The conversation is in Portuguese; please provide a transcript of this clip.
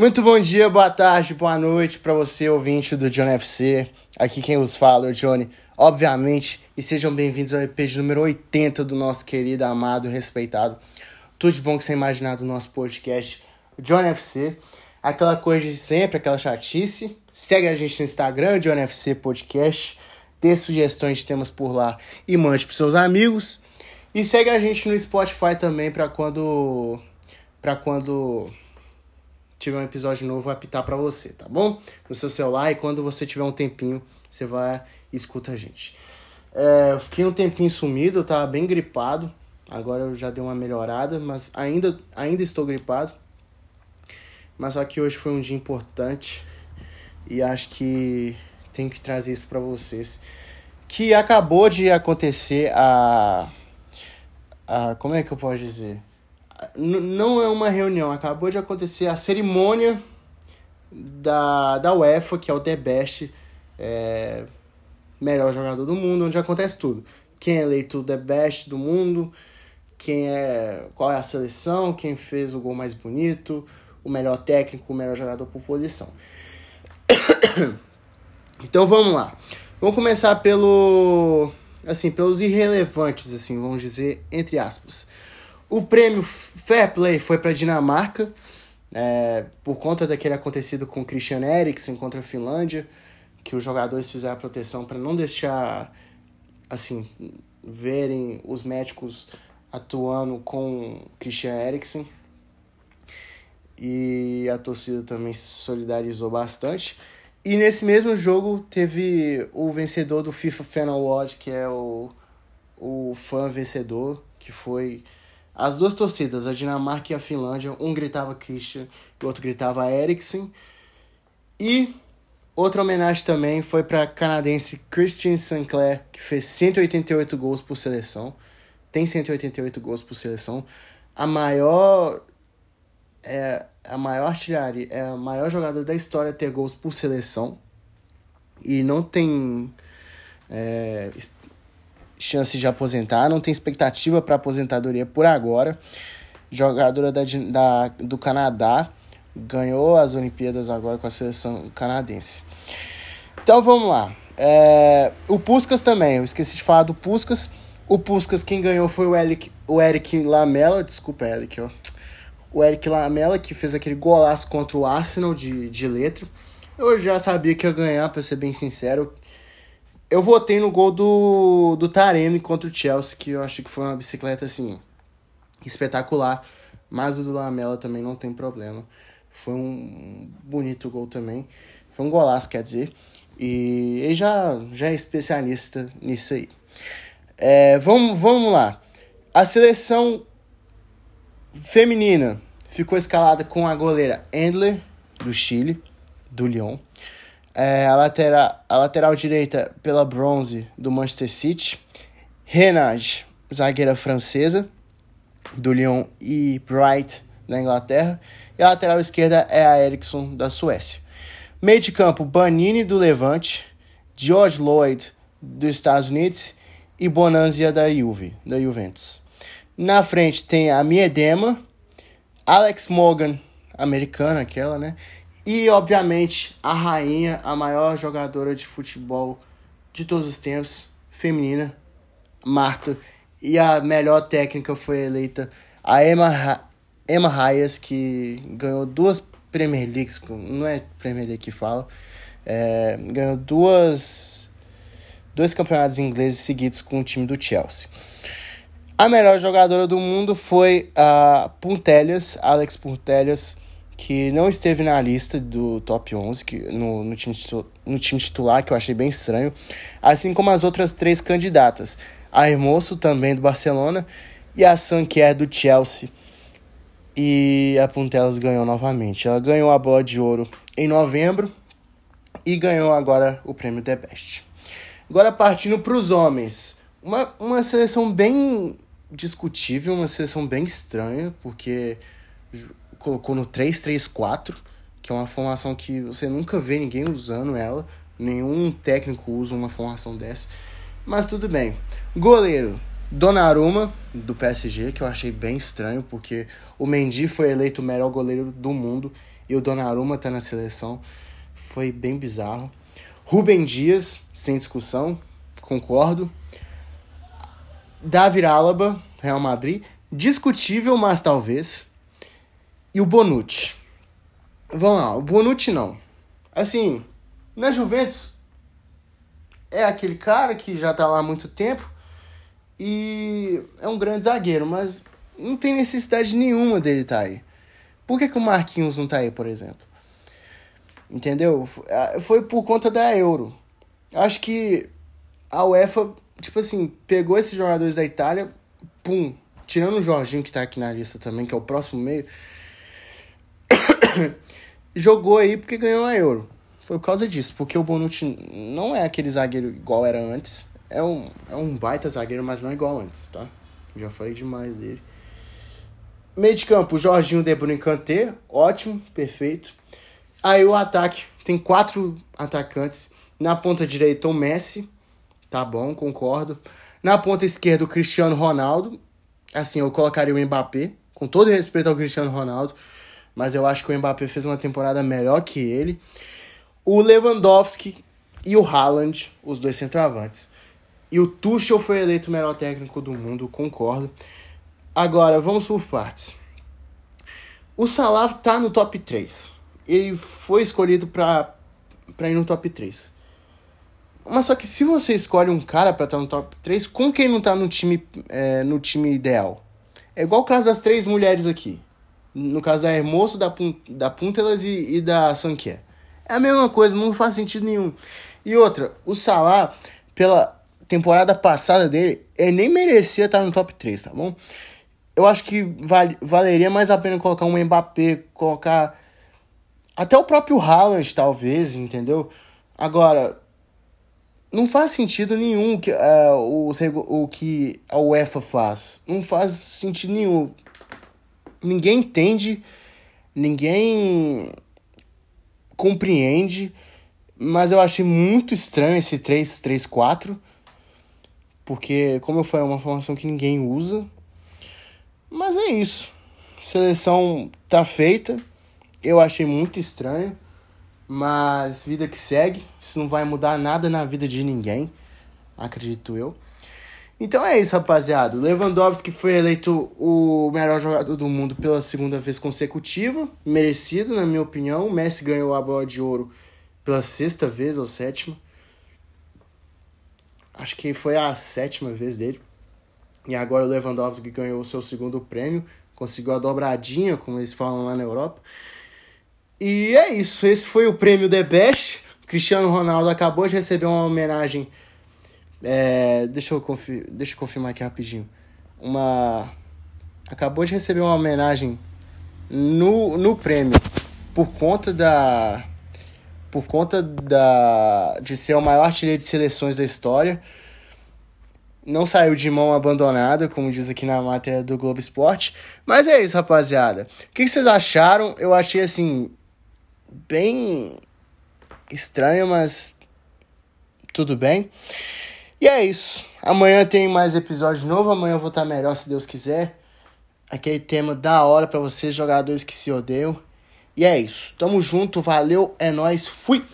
Muito bom dia, boa tarde, boa noite para você, ouvinte do John FC. Aqui quem os fala é o Johnny, obviamente, e sejam bem-vindos ao EP de número 80 do nosso querido, amado e respeitado. Tudo de bom que você imaginar do nosso podcast, o John FC. Aquela coisa de sempre, aquela chatice. Segue a gente no Instagram, John FC Podcast. Dê sugestões de temas por lá e mande para seus amigos. E segue a gente no Spotify também para quando para quando tiver um episódio novo apitar para você, tá bom? No seu celular e quando você tiver um tempinho, você vai e escuta a gente. É, eu fiquei um tempinho sumido, tava bem gripado. Agora eu já dei uma melhorada, mas ainda, ainda estou gripado. Mas só que hoje foi um dia importante e acho que tenho que trazer isso para vocês. Que acabou de acontecer a, a como é que eu posso dizer? Não é uma reunião, acabou de acontecer a cerimônia da, da UEFA, que é o The Best, é, melhor jogador do mundo, onde acontece tudo. Quem é eleito The Best do mundo, quem é, qual é a seleção, quem fez o gol mais bonito, o melhor técnico, o melhor jogador por posição. então vamos lá. Vamos começar pelo assim, pelos irrelevantes assim, vamos dizer entre aspas. O prêmio Fair Play foi para a Dinamarca, é, por conta daquele acontecido com Christian Eriksen contra a Finlândia, que os jogadores fizeram a proteção para não deixar assim verem os médicos atuando com Christian Eriksen. E a torcida também se solidarizou bastante. E nesse mesmo jogo teve o vencedor do FIFA Fan Award, que é o, o fã vencedor, que foi as duas torcidas, a Dinamarca e a Finlândia, um gritava Christian e o outro gritava Eriksen. E outra homenagem também foi para canadense Christian Sinclair, que fez 188 gols por seleção. Tem 188 gols por seleção. A maior é a maior artilharia, é a maior jogador da história a ter gols por seleção. E não tem é, chance de aposentar, não tem expectativa para aposentadoria por agora. Jogadora da, da, do Canadá, ganhou as Olimpíadas agora com a seleção canadense. Então vamos lá. É, o Puskas também, eu esqueci de falar do Puskas. O Puskas, quem ganhou foi o Eric, o Eric Lamela, desculpa, Eric, ó. O Eric Lamela, que fez aquele golaço contra o Arsenal de, de letra. Eu já sabia que ia ganhar, para ser bem sincero. Eu votei no gol do, do Taremi contra o Chelsea, que eu acho que foi uma bicicleta assim espetacular. Mas o do Lamela também não tem problema. Foi um bonito gol também. Foi um golaço, quer dizer. E ele já, já é especialista nisso aí. É, vamos, vamos lá. A seleção feminina ficou escalada com a goleira Endler, do Chile, do Lyon. É, a, lateral, a lateral direita pela Bronze do Manchester City. Renage, zagueira francesa do Lyon e Bright da Inglaterra. E a lateral esquerda é a Eriksson da Suécia. Meio de campo, Banini do Levante, George Lloyd dos Estados Unidos e Bonanzia da Juve, da Juventus. Na frente tem a Miedema, Alex Morgan, americana aquela, né? E, obviamente, a rainha, a maior jogadora de futebol de todos os tempos, feminina, Marta. E a melhor técnica foi eleita a Emma, Emma Hayes, que ganhou duas Premier Leagues, não é Premier League que fala, é, ganhou duas, dois campeonatos ingleses seguidos com o time do Chelsea. A melhor jogadora do mundo foi a Puntelias, Alex Puntelias, que não esteve na lista do top 11 que, no, no, time, no time titular, que eu achei bem estranho, assim como as outras três candidatas, a Hermoso, também do Barcelona, e a Sanquer, do Chelsea. E a Puntelas ganhou novamente. Ela ganhou a bola de ouro em novembro e ganhou agora o prêmio The Best. Agora partindo para os homens. Uma, uma seleção bem discutível, uma seleção bem estranha, porque colocou no 3-3-4, que é uma formação que você nunca vê ninguém usando ela. Nenhum técnico usa uma formação dessa. Mas tudo bem. Goleiro, Donnarumma, do PSG, que eu achei bem estranho, porque o Mendy foi eleito o melhor goleiro do mundo E o Donnarumma tá na seleção. Foi bem bizarro. Rubem Dias, sem discussão, concordo. Davi Alaba, Real Madrid. Discutível, mas talvez. E o Bonucci. Vamos lá, o Bonucci não. Assim, na Juventus é aquele cara que já tá lá há muito tempo e é um grande zagueiro, mas não tem necessidade nenhuma dele estar tá aí. Por que, que o Marquinhos não tá aí, por exemplo? Entendeu? Foi por conta da Euro. Acho que a UEFA, tipo assim, pegou esses jogadores da Itália, pum, tirando o Jorginho que tá aqui na lista também, que é o próximo meio, jogou aí porque ganhou a Euro. Foi por causa disso, porque o Bonucci não é aquele zagueiro igual era antes. É um, é um baita zagueiro, mas não é igual antes, tá? Já falei demais dele. Meio de campo, Jorginho, De Bruyne, Kanté, ótimo, perfeito. Aí o ataque, tem quatro atacantes. Na ponta direita, o Messi, tá bom, concordo. Na ponta esquerda, o Cristiano Ronaldo. Assim, eu colocaria o Mbappé, com todo respeito ao Cristiano Ronaldo, mas eu acho que o Mbappé fez uma temporada melhor que ele. O Lewandowski e o Haaland, os dois centroavantes. E o Tuchel foi eleito o melhor técnico do mundo, concordo. Agora, vamos por partes. O Salah tá no top 3. Ele foi escolhido para ir no top 3. Mas só que se você escolhe um cara para estar tá no top 3, com quem não tá no time, é, no time ideal? É igual o caso das três mulheres aqui. No caso da Hermoso, da, da Puntelas e, e da Sanquer. É a mesma coisa, não faz sentido nenhum. E outra, o Salah, pela temporada passada dele, ele nem merecia estar no top 3, tá bom? eu acho que val, valeria mais a pena colocar um Mbappé, colocar até o próprio Haaland, talvez, entendeu? Agora, não faz sentido nenhum que, uh, o, o que a UEFA faz. Não faz sentido nenhum. Ninguém entende, ninguém compreende, mas eu achei muito estranho esse 3-3-4, porque, como eu falei, é uma formação que ninguém usa. Mas é isso. Seleção tá feita. Eu achei muito estranho. Mas vida que segue. Isso não vai mudar nada na vida de ninguém. Acredito eu. Então é isso, rapaziada. Lewandowski foi eleito o melhor jogador do mundo pela segunda vez consecutiva. Merecido, na minha opinião. O Messi ganhou a bola de ouro pela sexta vez ou sétima. Acho que foi a sétima vez dele. E agora o Lewandowski ganhou o seu segundo prêmio, conseguiu a dobradinha, como eles falam lá na Europa. E é isso, esse foi o prêmio The Best. Cristiano Ronaldo acabou de receber uma homenagem. É, deixa, eu confir, deixa eu confirmar aqui rapidinho. Uma. Acabou de receber uma homenagem no, no prêmio por conta da. Por conta da, de ser o maior artilheiro de seleções da história não saiu de mão abandonada, como diz aqui na matéria do Globo Esporte. Mas é isso, rapaziada. O que vocês acharam? Eu achei assim. bem estranho, mas tudo bem. E é isso. Amanhã tem mais episódio novo. Amanhã eu vou estar melhor, se Deus quiser. Aquele tema da hora para vocês, jogadores que se odeiam. E é isso. Tamo junto, valeu, é nós, fui!